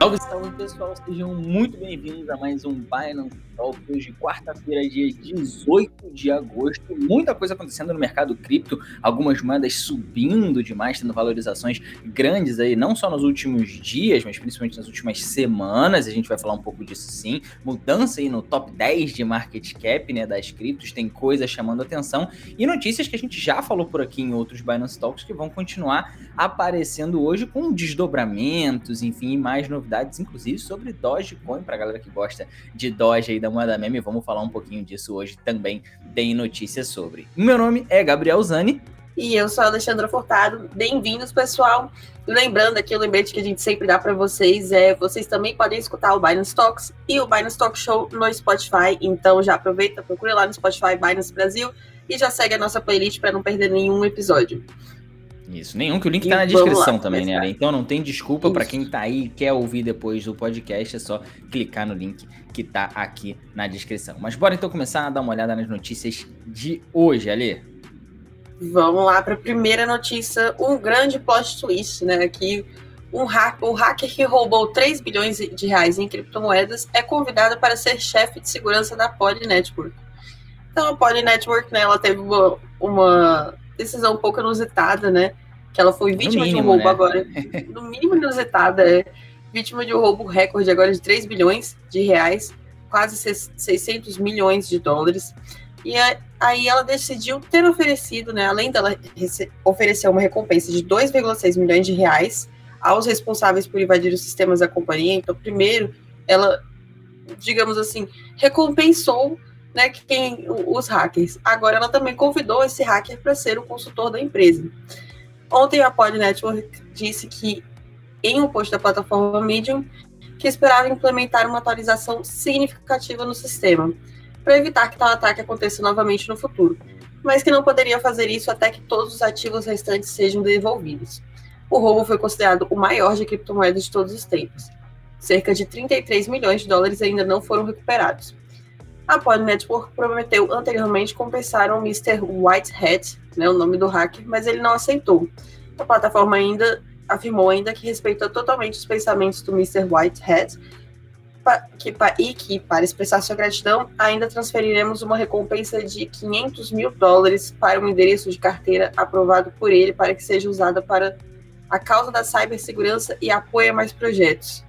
Salve, salve pessoal, sejam muito bem-vindos a mais um Binance Talk. Hoje, quarta-feira, dia 18 de agosto. Muita coisa acontecendo no mercado cripto, algumas moedas subindo demais, tendo valorizações grandes aí, não só nos últimos dias, mas principalmente nas últimas semanas. A gente vai falar um pouco disso sim. Mudança aí no top 10 de market cap né, das criptos, tem coisa chamando atenção. E notícias que a gente já falou por aqui em outros Binance Talks que vão continuar aparecendo hoje com desdobramentos, enfim, mais novidades, inclusive sobre Dogecoin, para galera que gosta de Doge aí da moeda meme, vamos falar um pouquinho disso hoje também, tem notícias sobre. Meu nome é Gabriel Zani. E eu sou a Alexandra Furtado. Bem-vindos, pessoal. Lembrando aqui, o lembrete que a gente sempre dá para vocês é vocês também podem escutar o Binance Talks e o Binance Talk Show no Spotify. Então já aproveita, procure lá no Spotify Binance Brasil e já segue a nossa playlist para não perder nenhum episódio. Isso, nenhum, que o link e tá na descrição lá, também, né? Então não tem desculpa para quem tá aí e quer ouvir depois do podcast, é só clicar no link que tá aqui na descrição. Mas bora então começar a dar uma olhada nas notícias de hoje, Ali. Vamos lá para a primeira notícia, um grande plot twist, né? Que um hack, o hacker que roubou 3 bilhões de reais em criptomoedas é convidado para ser chefe de segurança da Poly Network. Então a Poly Network, né, ela teve uma, uma decisão um pouco inusitada, né? Que ela foi vítima mínimo, de um roubo né? agora. No mínimo inusitada, é. Vítima de um roubo recorde agora de 3 bilhões de reais, quase 600 milhões de dólares. E aí ela decidiu ter oferecido, né? Além dela oferecer uma recompensa de 2,6 milhões de reais aos responsáveis por invadir os sistemas da companhia. Então, primeiro, ela, digamos assim, recompensou né, quem, os hackers. Agora ela também convidou esse hacker para ser o consultor da empresa. Ontem a Pod Network disse que em um post da plataforma Medium que esperava implementar uma atualização significativa no sistema para evitar que tal ataque aconteça novamente no futuro, mas que não poderia fazer isso até que todos os ativos restantes sejam devolvidos. O roubo foi considerado o maior de criptomoedas de todos os tempos. Cerca de 33 milhões de dólares ainda não foram recuperados. A Poly Network prometeu anteriormente compensar o Mr. Whitehead, né, o nome do hacker, mas ele não aceitou. A plataforma ainda afirmou ainda que respeita totalmente os pensamentos do Mr. Whitehead que, e que, para expressar sua gratidão, ainda transferiremos uma recompensa de 500 mil dólares para um endereço de carteira aprovado por ele para que seja usada para a causa da cibersegurança e apoie mais projetos.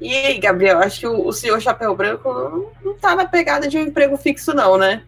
E aí, Gabriel, acho que o, o senhor Chapéu Branco não, não tá na pegada de um emprego fixo, não, né?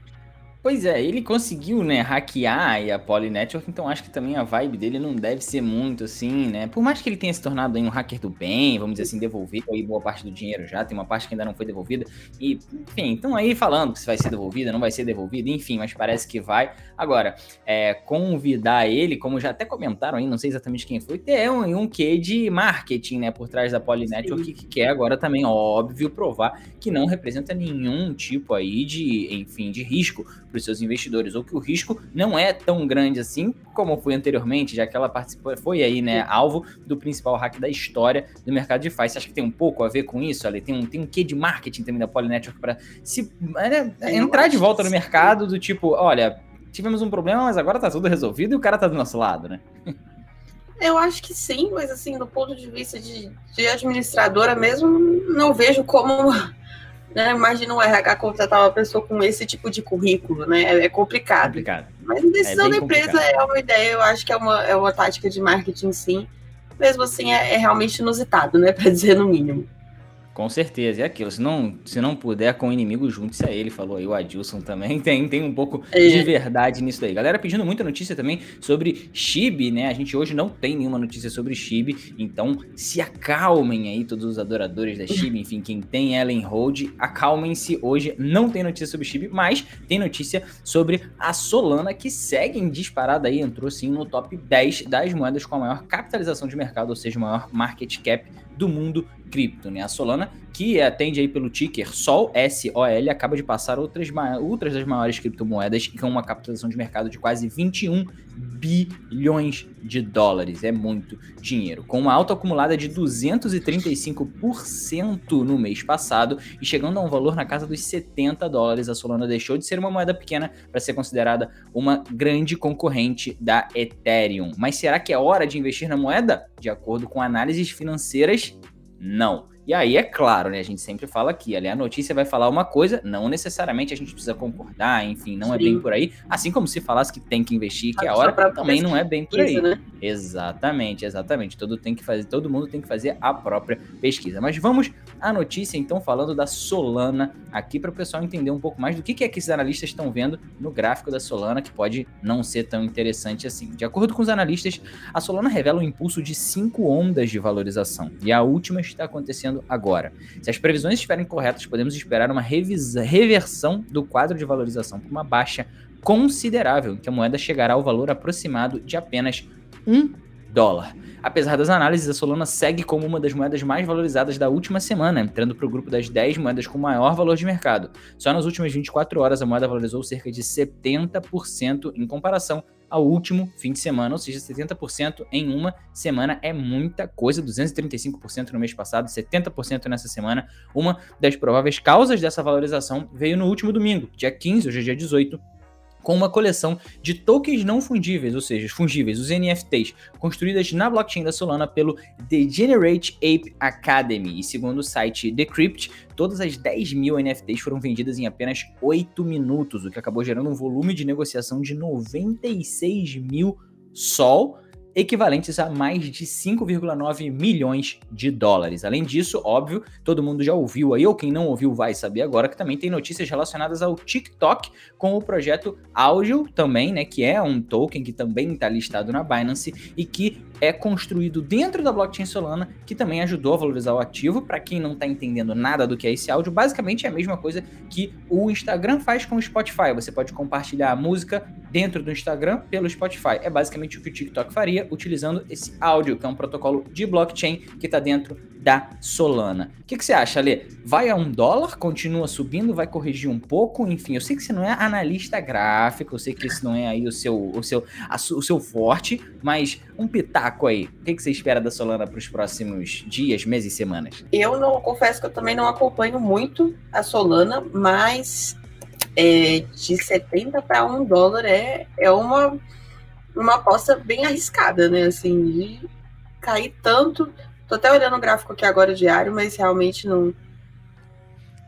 Pois é, ele conseguiu, né, hackear a Poly Network, então acho que também a vibe dele não deve ser muito assim, né? Por mais que ele tenha se tornado aí um hacker do bem, vamos dizer assim, devolvido aí boa parte do dinheiro já, tem uma parte que ainda não foi devolvida, e, enfim, então aí falando que se vai ser devolvida, não vai ser devolvida, enfim, mas parece que vai. Agora, é, convidar ele, como já até comentaram aí, não sei exatamente quem foi, ter um, um quê de marketing, né, por trás da Poly Network, que quer agora também, óbvio, provar que não representa nenhum tipo aí de, enfim, de risco para os seus investidores, ou que o risco não é tão grande assim como foi anteriormente, já que ela participou, foi aí, né, alvo do principal hack da história do mercado de FI. Você acha que tem um pouco a ver com isso, Ali? Tem um, tem um quê de marketing também da Polynetwork para se é, entrar de volta no mercado do tipo, olha, tivemos um problema, mas agora tá tudo resolvido e o cara tá do nosso lado, né? Eu acho que sim, mas assim, do ponto de vista de, de administradora mesmo, não vejo como né? Imagina um RH contratar uma pessoa com esse tipo de currículo, né? É, é complicado. complicado. Mas a decisão é da empresa complicado. é uma ideia, eu acho que é uma, é uma tática de marketing, sim. Mesmo assim, é, é realmente inusitado, né? Para dizer no mínimo. Com certeza, é aquilo. Se não, se não puder com o inimigo, junte-se a ele, falou aí o Adilson também. Tem, tem um pouco é. de verdade nisso daí. Galera pedindo muita notícia também sobre Chibi, né? A gente hoje não tem nenhuma notícia sobre Chibi, então se acalmem aí, todos os adoradores da Chibi, enfim, quem tem ela em hold, acalmem-se. Hoje não tem notícia sobre Chibi, mas tem notícia sobre a Solana, que segue em disparada aí, entrou sim no top 10 das moedas com a maior capitalização de mercado, ou seja, maior market cap do mundo cripto, né? A Solana, que atende aí pelo ticker SOL, S-O-L, acaba de passar outras, outras das maiores criptomoedas com uma capitalização de mercado de quase 21 bilhões de dólares. É muito dinheiro. Com uma alta acumulada de 235% no mês passado e chegando a um valor na casa dos 70 dólares, a Solana deixou de ser uma moeda pequena para ser considerada uma grande concorrente da Ethereum. Mas será que é hora de investir na moeda? De acordo com análises financeiras Não. E aí, é claro, né? A gente sempre fala aqui, ali a notícia vai falar uma coisa, não necessariamente a gente precisa concordar, enfim, não Sim. é bem por aí. Assim como se falasse que tem que investir, que é a hora, também não é bem por aí. Né? Exatamente, exatamente. Todo, tem que fazer, todo mundo tem que fazer a própria pesquisa. Mas vamos à notícia, então, falando da Solana aqui, para o pessoal entender um pouco mais do que, que é que esses analistas estão vendo no gráfico da Solana, que pode não ser tão interessante assim. De acordo com os analistas, a Solana revela um impulso de cinco ondas de valorização, e a última está acontecendo agora. Se as previsões estiverem corretas, podemos esperar uma reversão do quadro de valorização por uma baixa considerável, que a moeda chegará ao valor aproximado de apenas um dólar. Apesar das análises, a Solana segue como uma das moedas mais valorizadas da última semana, entrando para o grupo das 10 moedas com maior valor de mercado. Só nas últimas 24 horas a moeda valorizou cerca de 70% em comparação ao último fim de semana, ou seja, 70% em uma semana é muita coisa, 235% no mês passado, 70% nessa semana. Uma das prováveis causas dessa valorização veio no último domingo, dia 15, hoje é dia 18, com uma coleção de tokens não fungíveis, ou seja, fungíveis, os NFTs, construídas na blockchain da Solana pelo Degenerate Ape Academy. E segundo o site Decrypt, todas as 10 mil NFTs foram vendidas em apenas 8 minutos, o que acabou gerando um volume de negociação de 96 mil sol equivalentes a mais de 5,9 milhões de dólares. Além disso, óbvio, todo mundo já ouviu aí, ou quem não ouviu vai saber agora, que também tem notícias relacionadas ao TikTok com o projeto Audio também, né, que é um token que também está listado na Binance e que é construído dentro da blockchain Solana, que também ajudou a valorizar o ativo. Para quem não está entendendo nada do que é esse áudio, basicamente é a mesma coisa que o Instagram faz com o Spotify. Você pode compartilhar a música dentro do Instagram pelo Spotify. É basicamente o que o TikTok faria utilizando esse áudio, que é um protocolo de blockchain que está dentro da Solana. O que, que, você acha, Lê? Vai a um dólar? Continua subindo? Vai corrigir um pouco? Enfim, eu sei que você não é analista gráfico, eu sei que esse não é aí o seu, o seu, a, o seu forte, mas um pitaco aí. O que, que você espera da Solana para os próximos dias, meses e semanas? Eu não confesso que eu também não acompanho muito a Solana, mas é, de 70 para 1 dólar é, é uma, uma aposta bem arriscada, né? Assim, de cair tanto. Tô até olhando o gráfico aqui agora diário, mas realmente não.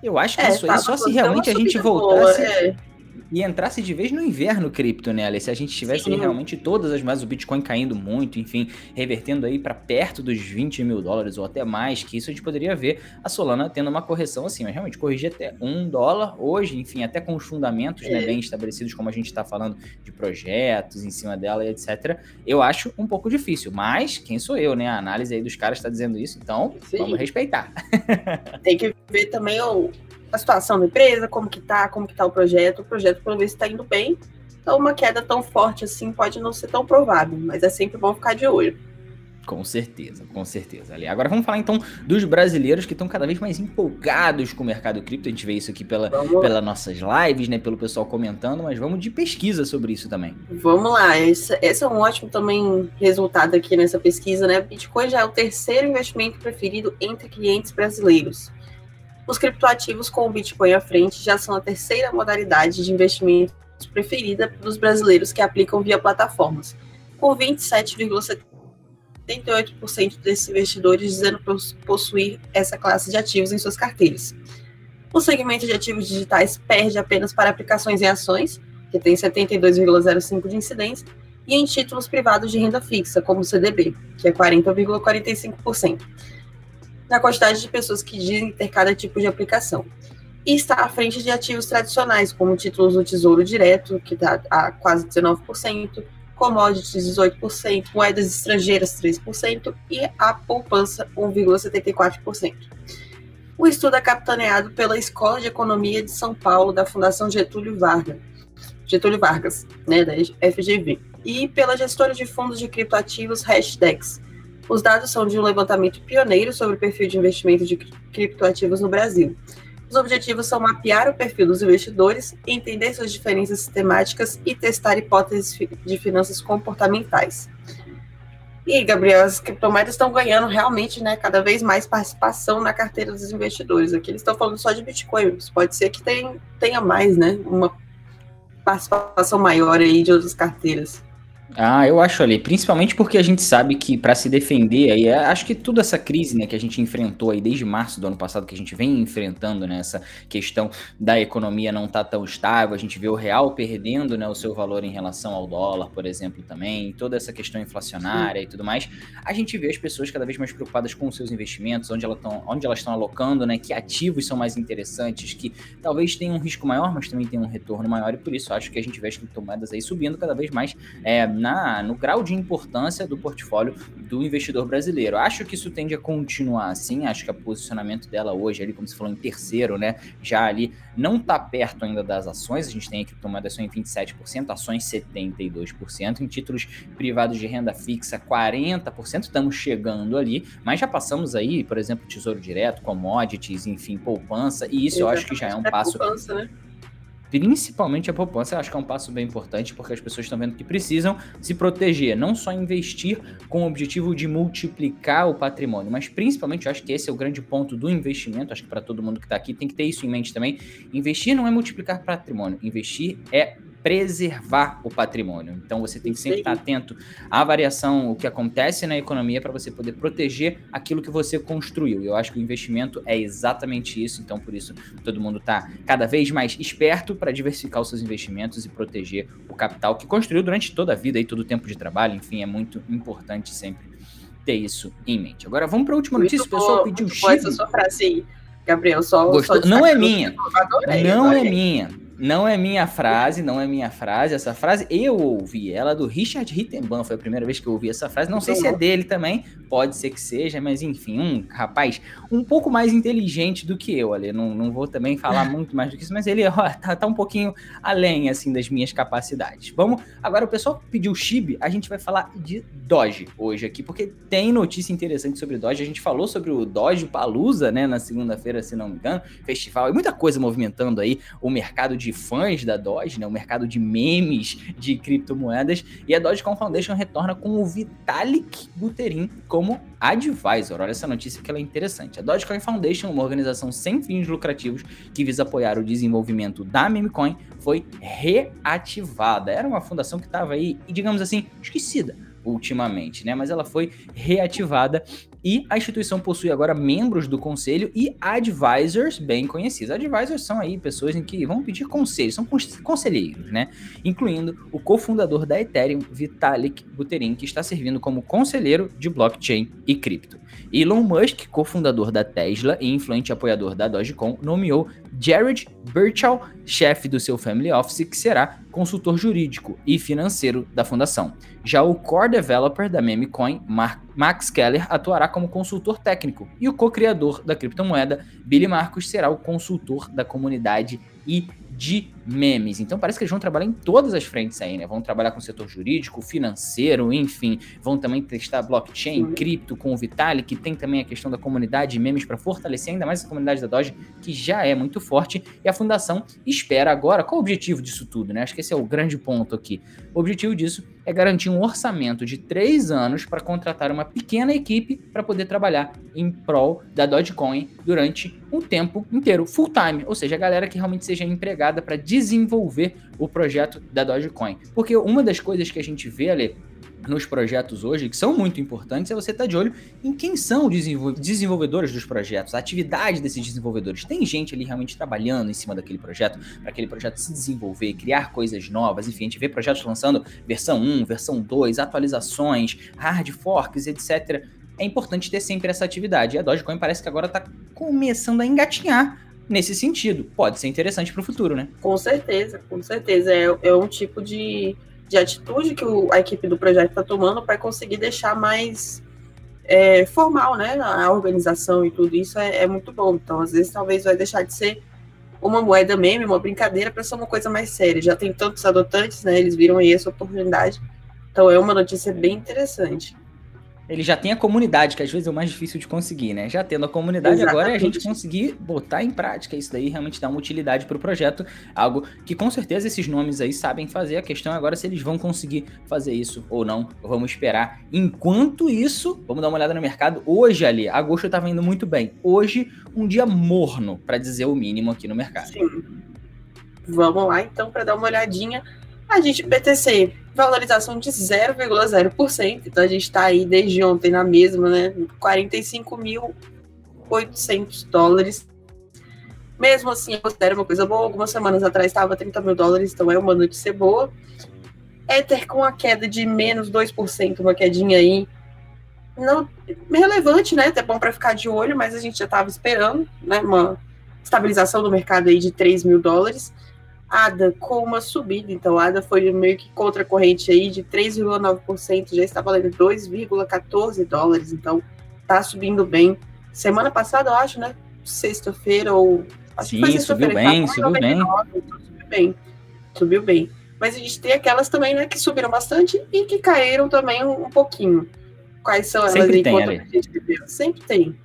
Eu acho que é, isso aí só se realmente a gente voltasse. É e entrasse de vez no inverno cripto, né, Se a gente tivesse realmente todas as mais, o Bitcoin caindo muito, enfim, revertendo aí para perto dos 20 mil dólares ou até mais, que isso a gente poderia ver a Solana tendo uma correção assim, mas realmente corrigir até um dólar hoje, enfim, até com os fundamentos né, é. né, bem estabelecidos, como a gente está falando de projetos em cima dela e etc., eu acho um pouco difícil, mas quem sou eu, né? A análise aí dos caras está dizendo isso, então Sim. vamos respeitar. Tem que ver também o a situação da empresa, como que tá, como que tá o projeto. O projeto, pelo visto, está indo bem. Então, uma queda tão forte assim pode não ser tão provável, mas é sempre bom ficar de olho. Com certeza, com certeza. Ali. Agora vamos falar então dos brasileiros que estão cada vez mais empolgados com o mercado cripto. A gente vê isso aqui pela, pelas nossas lives, né? Pelo pessoal comentando, mas vamos de pesquisa sobre isso também. Vamos lá, esse, esse é um ótimo também resultado aqui nessa pesquisa, né? Bitcoin já é o terceiro investimento preferido entre clientes brasileiros. Os criptoativos com o Bitcoin à frente já são a terceira modalidade de investimento preferida dos brasileiros que aplicam via plataformas, com 27,78% desses investidores dizendo possuir essa classe de ativos em suas carteiras. O segmento de ativos digitais perde apenas para aplicações em ações, que tem 72,05% de incidência, e em títulos privados de renda fixa, como o CDB, que é 40,45% na quantidade de pessoas que dizem ter cada tipo de aplicação. E está à frente de ativos tradicionais, como títulos do Tesouro Direto, que está a quase 19%, commodities 18%, moedas estrangeiras 3% e a poupança 1,74%. O estudo é capitaneado pela Escola de Economia de São Paulo da Fundação Getúlio Vargas, Getúlio Vargas, né, da FGV, e pela gestora de fundos de criptoativos Hashdex, os dados são de um levantamento pioneiro sobre o perfil de investimento de criptoativos no Brasil. Os objetivos são mapear o perfil dos investidores, entender suas diferenças sistemáticas e testar hipóteses de finanças comportamentais. E, Gabriel, as criptomoedas estão ganhando realmente né, cada vez mais participação na carteira dos investidores. Aqui eles estão falando só de Bitcoin, pode ser que tenha mais, né? Uma participação maior aí de outras carteiras. Ah, eu acho ali, principalmente porque a gente sabe que para se defender, aí é, acho que toda essa crise, né, que a gente enfrentou aí desde março do ano passado, que a gente vem enfrentando, né, essa questão da economia não tá tão estável, a gente vê o real perdendo, né, o seu valor em relação ao dólar, por exemplo, também, toda essa questão inflacionária Sim. e tudo mais, a gente vê as pessoas cada vez mais preocupadas com os seus investimentos, onde, ela tão, onde elas estão alocando, né, que ativos são mais interessantes, que talvez tenham um risco maior, mas também tenham um retorno maior, e por isso acho que a gente vê as criptomoedas aí subindo cada vez mais é, na, no grau de importância do portfólio do investidor brasileiro. Acho que isso tende a continuar assim, acho que o posicionamento dela hoje, ali, como você falou, em terceiro, né? Já ali não está perto ainda das ações, a gente tem aqui criptomoedas em 27%, ações 72%, em títulos privados de renda fixa 40%, estamos chegando ali, mas já passamos aí, por exemplo, Tesouro Direto, commodities, enfim, poupança, e isso Exatamente. eu acho que já é um é passo. Poupança, né? Principalmente a poupança, eu acho que é um passo bem importante, porque as pessoas estão vendo que precisam se proteger, não só investir com o objetivo de multiplicar o patrimônio, mas principalmente eu acho que esse é o grande ponto do investimento, acho que para todo mundo que está aqui tem que ter isso em mente também. Investir não é multiplicar patrimônio, investir é preservar o patrimônio. Então você tem que sempre estar atento à variação, o que acontece na economia para você poder proteger aquilo que você construiu. Eu acho que o investimento é exatamente isso, então por isso todo mundo está cada vez mais esperto para diversificar os seus investimentos e proteger o capital que construiu durante toda a vida e todo o tempo de trabalho. Enfim, é muito importante sempre ter isso em mente. Agora vamos para a última notícia. O pessoal pediu o Essa sua frase aí, Gabriel, só, Gostou? Só não é minha. Não é minha. Não é minha frase, não é minha frase. Essa frase eu ouvi ela do Richard Rittenban. Foi a primeira vez que eu ouvi essa frase. Não sei se é dele também, pode ser que seja, mas enfim, um rapaz um pouco mais inteligente do que eu, ali. Não, não vou também falar muito mais do que isso, mas ele ó, tá, tá, um pouquinho além assim das minhas capacidades. Vamos. Agora o pessoal pediu Chibi, a gente vai falar de Doge hoje aqui, porque tem notícia interessante sobre Doge. A gente falou sobre o Doge Palusa, né, na segunda-feira, se não me engano, festival e muita coisa movimentando aí o mercado de de fãs da Doge, né, o mercado de memes de criptomoedas, e a Dogecoin Foundation retorna com o Vitalik Buterin como advisor. Olha essa notícia que ela é interessante. A Dogecoin Foundation, uma organização sem fins lucrativos que visa apoiar o desenvolvimento da memecoin, foi reativada. Era uma fundação que estava aí, digamos assim, esquecida ultimamente, né? Mas ela foi reativada e a instituição possui agora membros do conselho e advisors bem conhecidos. Advisors são aí pessoas em que vão pedir conselhos, são conselheiros, né? Incluindo o cofundador da Ethereum, Vitalik Buterin, que está servindo como conselheiro de blockchain e cripto. Elon Musk, cofundador da Tesla e influente apoiador da Dogecoin, nomeou Jared Birchall, chefe do seu family office, que será consultor jurídico e financeiro da fundação. Já o core developer da memecoin, Max Keller, atuará como consultor técnico e o co-criador da criptomoeda, Billy Marcos, será o consultor da comunidade e de memes. Então parece que eles vão trabalhar em todas as frentes aí, né? Vão trabalhar com o setor jurídico, financeiro, enfim. Vão também testar blockchain, cripto com o Vitalik, que tem também a questão da comunidade de memes para fortalecer ainda mais a comunidade da Doge, que já é muito forte. E a fundação espera agora, qual o objetivo disso tudo, né? Acho que esse é o grande ponto aqui. O objetivo disso é garantir um orçamento de três anos para contratar uma pequena equipe para poder trabalhar em prol da Dogecoin durante um tempo inteiro, full time, ou seja, a galera que realmente seja empregada para desenvolver o projeto da Dogecoin. Porque uma das coisas que a gente vê, ali nos projetos hoje, que são muito importantes, é você estar tá de olho em quem são os desenvolvedores dos projetos, a atividade desses desenvolvedores. Tem gente ali realmente trabalhando em cima daquele projeto, para aquele projeto se desenvolver, criar coisas novas, enfim, a gente vê projetos lançando versão 1, versão 2, atualizações, hard forks, etc. É importante ter sempre essa atividade. E a Dogecoin parece que agora está começando a engatinhar nesse sentido. Pode ser interessante para o futuro, né? Com certeza, com certeza. É, é um tipo de, de atitude que o, a equipe do projeto está tomando para conseguir deixar mais é, formal, né? A organização e tudo isso é, é, muito bom. Então, às vezes, talvez vai deixar de ser uma moeda meme, uma brincadeira, para ser uma coisa mais séria. Já tem tantos adotantes, né? Eles viram aí essa oportunidade. Então, é uma notícia bem interessante ele já tem a comunidade, que às vezes é o mais difícil de conseguir, né? Já tendo a comunidade, Exatamente. agora é a gente conseguir botar em prática isso daí, realmente dar uma utilidade para o projeto, algo que com certeza esses nomes aí sabem fazer. A questão é agora se eles vão conseguir fazer isso ou não. Vamos esperar. Enquanto isso, vamos dar uma olhada no mercado. Hoje ali, agosto estava indo muito bem. Hoje, um dia morno, para dizer o mínimo aqui no mercado. Sim. Vamos lá então para dar uma olhadinha. A gente BTC valorização de 0,0%. Então a gente está aí desde ontem na mesma, né? 45.800 dólares. Mesmo assim, eu considero uma coisa boa. Algumas semanas atrás estava 30 mil dólares, então é uma notícia boa. Ether com a queda de menos 2%, uma quedinha aí. Não, relevante, né? Até bom para ficar de olho, mas a gente já estava esperando, né? Uma estabilização do mercado aí de 3 mil dólares. ADA com uma subida, então ADA foi meio que contra a corrente aí de 3,9%, já está valendo 2,14 dólares, então tá subindo bem. Semana passada, eu acho, né? Sexta-feira ou. Acho Sim, subiu bem, subiu bem. Então subiu bem. Subiu bem. Mas a gente tem aquelas também, né, que subiram bastante e que caíram também um, um pouquinho. Quais são elas Sempre? Tem, a gente Sempre tem.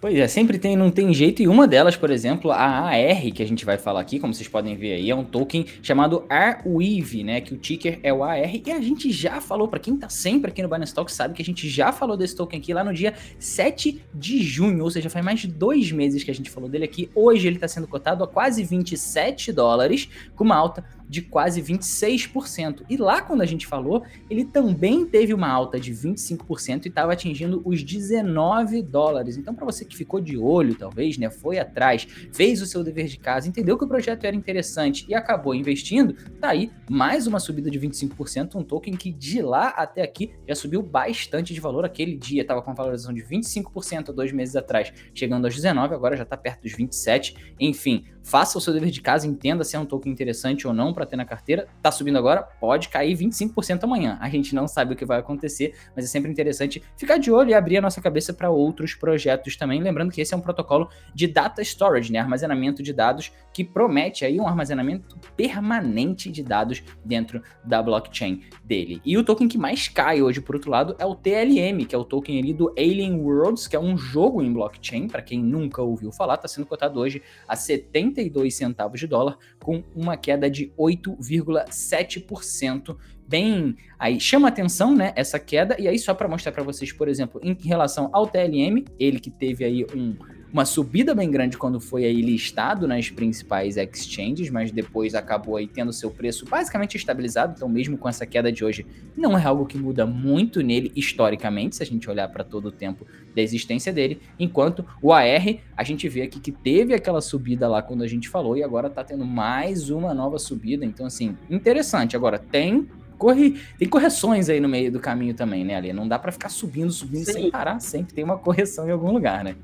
Pois é, sempre tem, não tem jeito. E uma delas, por exemplo, a AR, que a gente vai falar aqui, como vocês podem ver aí, é um token chamado Arweave, né? Que o ticker é o AR. E a gente já falou, para quem tá sempre aqui no Binance Talk, sabe que a gente já falou desse token aqui lá no dia 7 de junho, ou seja, faz mais de dois meses que a gente falou dele aqui. Hoje ele tá sendo cotado a quase 27 dólares, com uma alta de quase 26%. E lá, quando a gente falou, ele também teve uma alta de 25% e estava atingindo os 19 dólares. Então, para você que ficou de olho, talvez, né, foi atrás, fez o seu dever de casa, entendeu que o projeto era interessante e acabou investindo, tá aí mais uma subida de 25%, um token que de lá até aqui já subiu bastante de valor. Aquele dia estava com uma valorização de 25% há dois meses atrás, chegando aos 19, agora já está perto dos 27. Enfim, faça o seu dever de casa, entenda se é um token interessante ou não para ter na carteira. Tá subindo agora, pode cair 25% amanhã. A gente não sabe o que vai acontecer, mas é sempre interessante ficar de olho e abrir a nossa cabeça para outros projetos também. Lembrando que esse é um protocolo de data storage, né? Armazenamento de dados que promete aí um armazenamento permanente de dados dentro da blockchain dele. E o token que mais cai hoje, por outro lado, é o TLM, que é o token ali do Alien Worlds, que é um jogo em blockchain, para quem nunca ouviu falar, está sendo cotado hoje a 70 72 centavos de dólar, com uma queda de 8,7%. Bem, aí chama atenção, né, essa queda, e aí só para mostrar para vocês, por exemplo, em relação ao TLM, ele que teve aí um uma subida bem grande quando foi aí listado nas principais exchanges, mas depois acabou aí tendo seu preço basicamente estabilizado, então mesmo com essa queda de hoje, não é algo que muda muito nele historicamente, se a gente olhar para todo o tempo da existência dele, enquanto o AR, a gente vê aqui que teve aquela subida lá quando a gente falou e agora tá tendo mais uma nova subida, então assim, interessante. Agora tem corre, tem correções aí no meio do caminho também, né, Ali? Não dá para ficar subindo, subindo Sim. sem parar, sempre tem uma correção em algum lugar, né?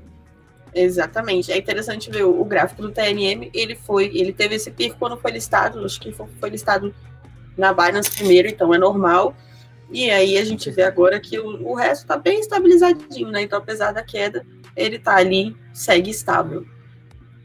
Exatamente. É interessante ver o, gráfico do TNM. Ele foi, ele teve esse pico quando foi listado. Acho que foi, foi listado na Binance primeiro, então é normal. E aí a gente vê agora que o, o resto está bem estabilizadinho, né? Então, apesar da queda, ele está ali, segue estável.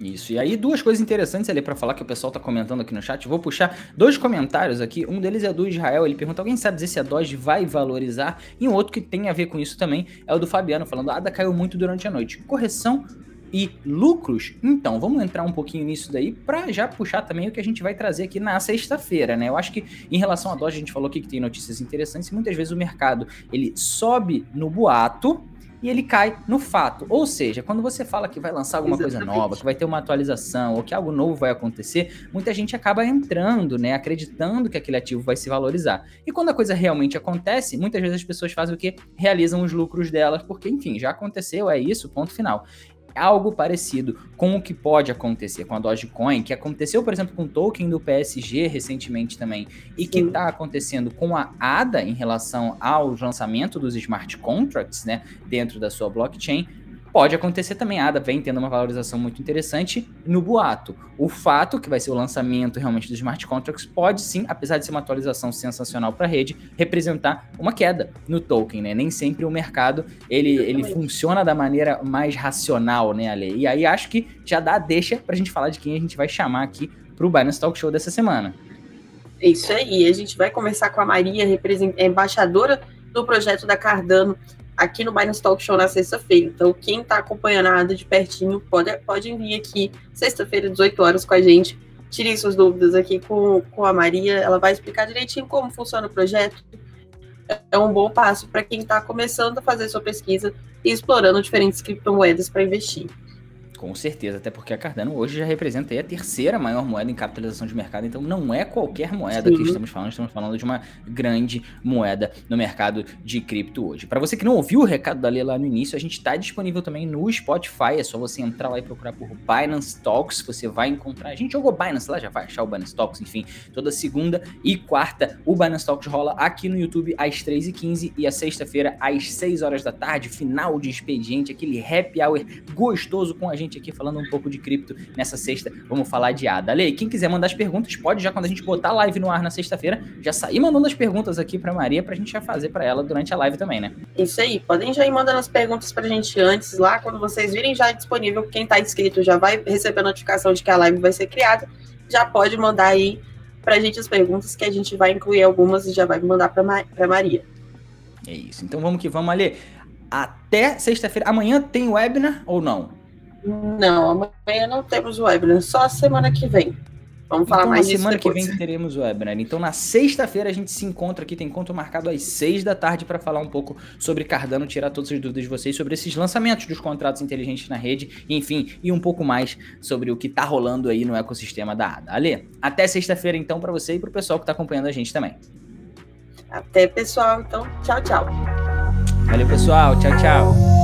Isso. E aí, duas coisas interessantes ali para falar que o pessoal tá comentando aqui no chat. Vou puxar dois comentários aqui. Um deles é do Israel. Ele pergunta: alguém sabe dizer se a Doge vai valorizar? E um outro que tem a ver com isso também é o do Fabiano, falando: a ADA caiu muito durante a noite. Correção e lucros? Então, vamos entrar um pouquinho nisso daí para já puxar também o que a gente vai trazer aqui na sexta-feira, né? Eu acho que em relação à Doge, a gente falou aqui que tem notícias interessantes e muitas vezes o mercado ele sobe no boato e ele cai no fato. Ou seja, quando você fala que vai lançar alguma Exatamente. coisa nova, que vai ter uma atualização ou que algo novo vai acontecer, muita gente acaba entrando, né, acreditando que aquele ativo vai se valorizar. E quando a coisa realmente acontece, muitas vezes as pessoas fazem o que? Realizam os lucros delas, porque enfim, já aconteceu, é isso, ponto final algo parecido com o que pode acontecer com a Dogecoin, que aconteceu, por exemplo, com o token do PSG recentemente também, e Sim. que está acontecendo com a ADA em relação ao lançamento dos smart contracts, né, dentro da sua blockchain, Pode acontecer também, a ADA vem tendo uma valorização muito interessante no boato. O fato, que vai ser o lançamento realmente dos smart contracts, pode sim, apesar de ser uma atualização sensacional para a rede, representar uma queda no token, né? Nem sempre o mercado ele, ele funciona da maneira mais racional, né, Ale? E aí acho que já dá deixa para a gente falar de quem a gente vai chamar aqui para o Binance Talk Show dessa semana. É isso aí, a gente vai começar com a Maria, embaixadora do projeto da Cardano aqui no Binance Talk Show na sexta-feira. Então, quem está acompanhando de pertinho, pode, pode vir aqui sexta-feira, 18 horas, com a gente. Tirem suas dúvidas aqui com, com a Maria. Ela vai explicar direitinho como funciona o projeto. É um bom passo para quem está começando a fazer sua pesquisa e explorando diferentes criptomoedas para investir. Com certeza, até porque a Cardano hoje já representa a terceira maior moeda em capitalização de mercado, então não é qualquer moeda Sim. que estamos falando, estamos falando de uma grande moeda no mercado de cripto hoje. Para você que não ouviu o recado da Lê lá no início, a gente está disponível também no Spotify, é só você entrar lá e procurar por Binance Talks, você vai encontrar. A gente jogou Binance lá, já vai achar o Binance Talks, enfim, toda segunda e quarta o Binance Talks rola aqui no YouTube às 3h15 e a sexta-feira às 6 horas da tarde, final de expediente, aquele happy hour gostoso com a gente gente aqui falando um pouco de cripto nessa sexta. Vamos falar de ADA. Ale, quem quiser mandar as perguntas, pode já quando a gente botar a live no ar na sexta-feira, já sair mandando as perguntas aqui para Maria pra gente já fazer para ela durante a live também, né? Isso aí, podem já ir mandando as perguntas pra gente antes lá, quando vocês virem já é disponível, quem tá inscrito já vai receber a notificação de que a live vai ser criada, já pode mandar aí pra gente as perguntas que a gente vai incluir algumas e já vai mandar pra, Ma Maria. É isso. Então vamos que vamos, Ali. Até sexta-feira. Amanhã tem webinar ou não? Não, amanhã não temos webinar, só semana que vem. Vamos falar então, mais disso semana que vem teremos o webinar. Então, na sexta-feira, a gente se encontra aqui. Tem encontro marcado às seis da tarde para falar um pouco sobre Cardano, tirar todas as dúvidas de vocês sobre esses lançamentos dos contratos inteligentes na rede, enfim, e um pouco mais sobre o que está rolando aí no ecossistema da ADA. Ale, até sexta-feira, então, para você e para o pessoal que está acompanhando a gente também. Até, pessoal. Então, tchau, tchau. Valeu, pessoal. Tchau, tchau.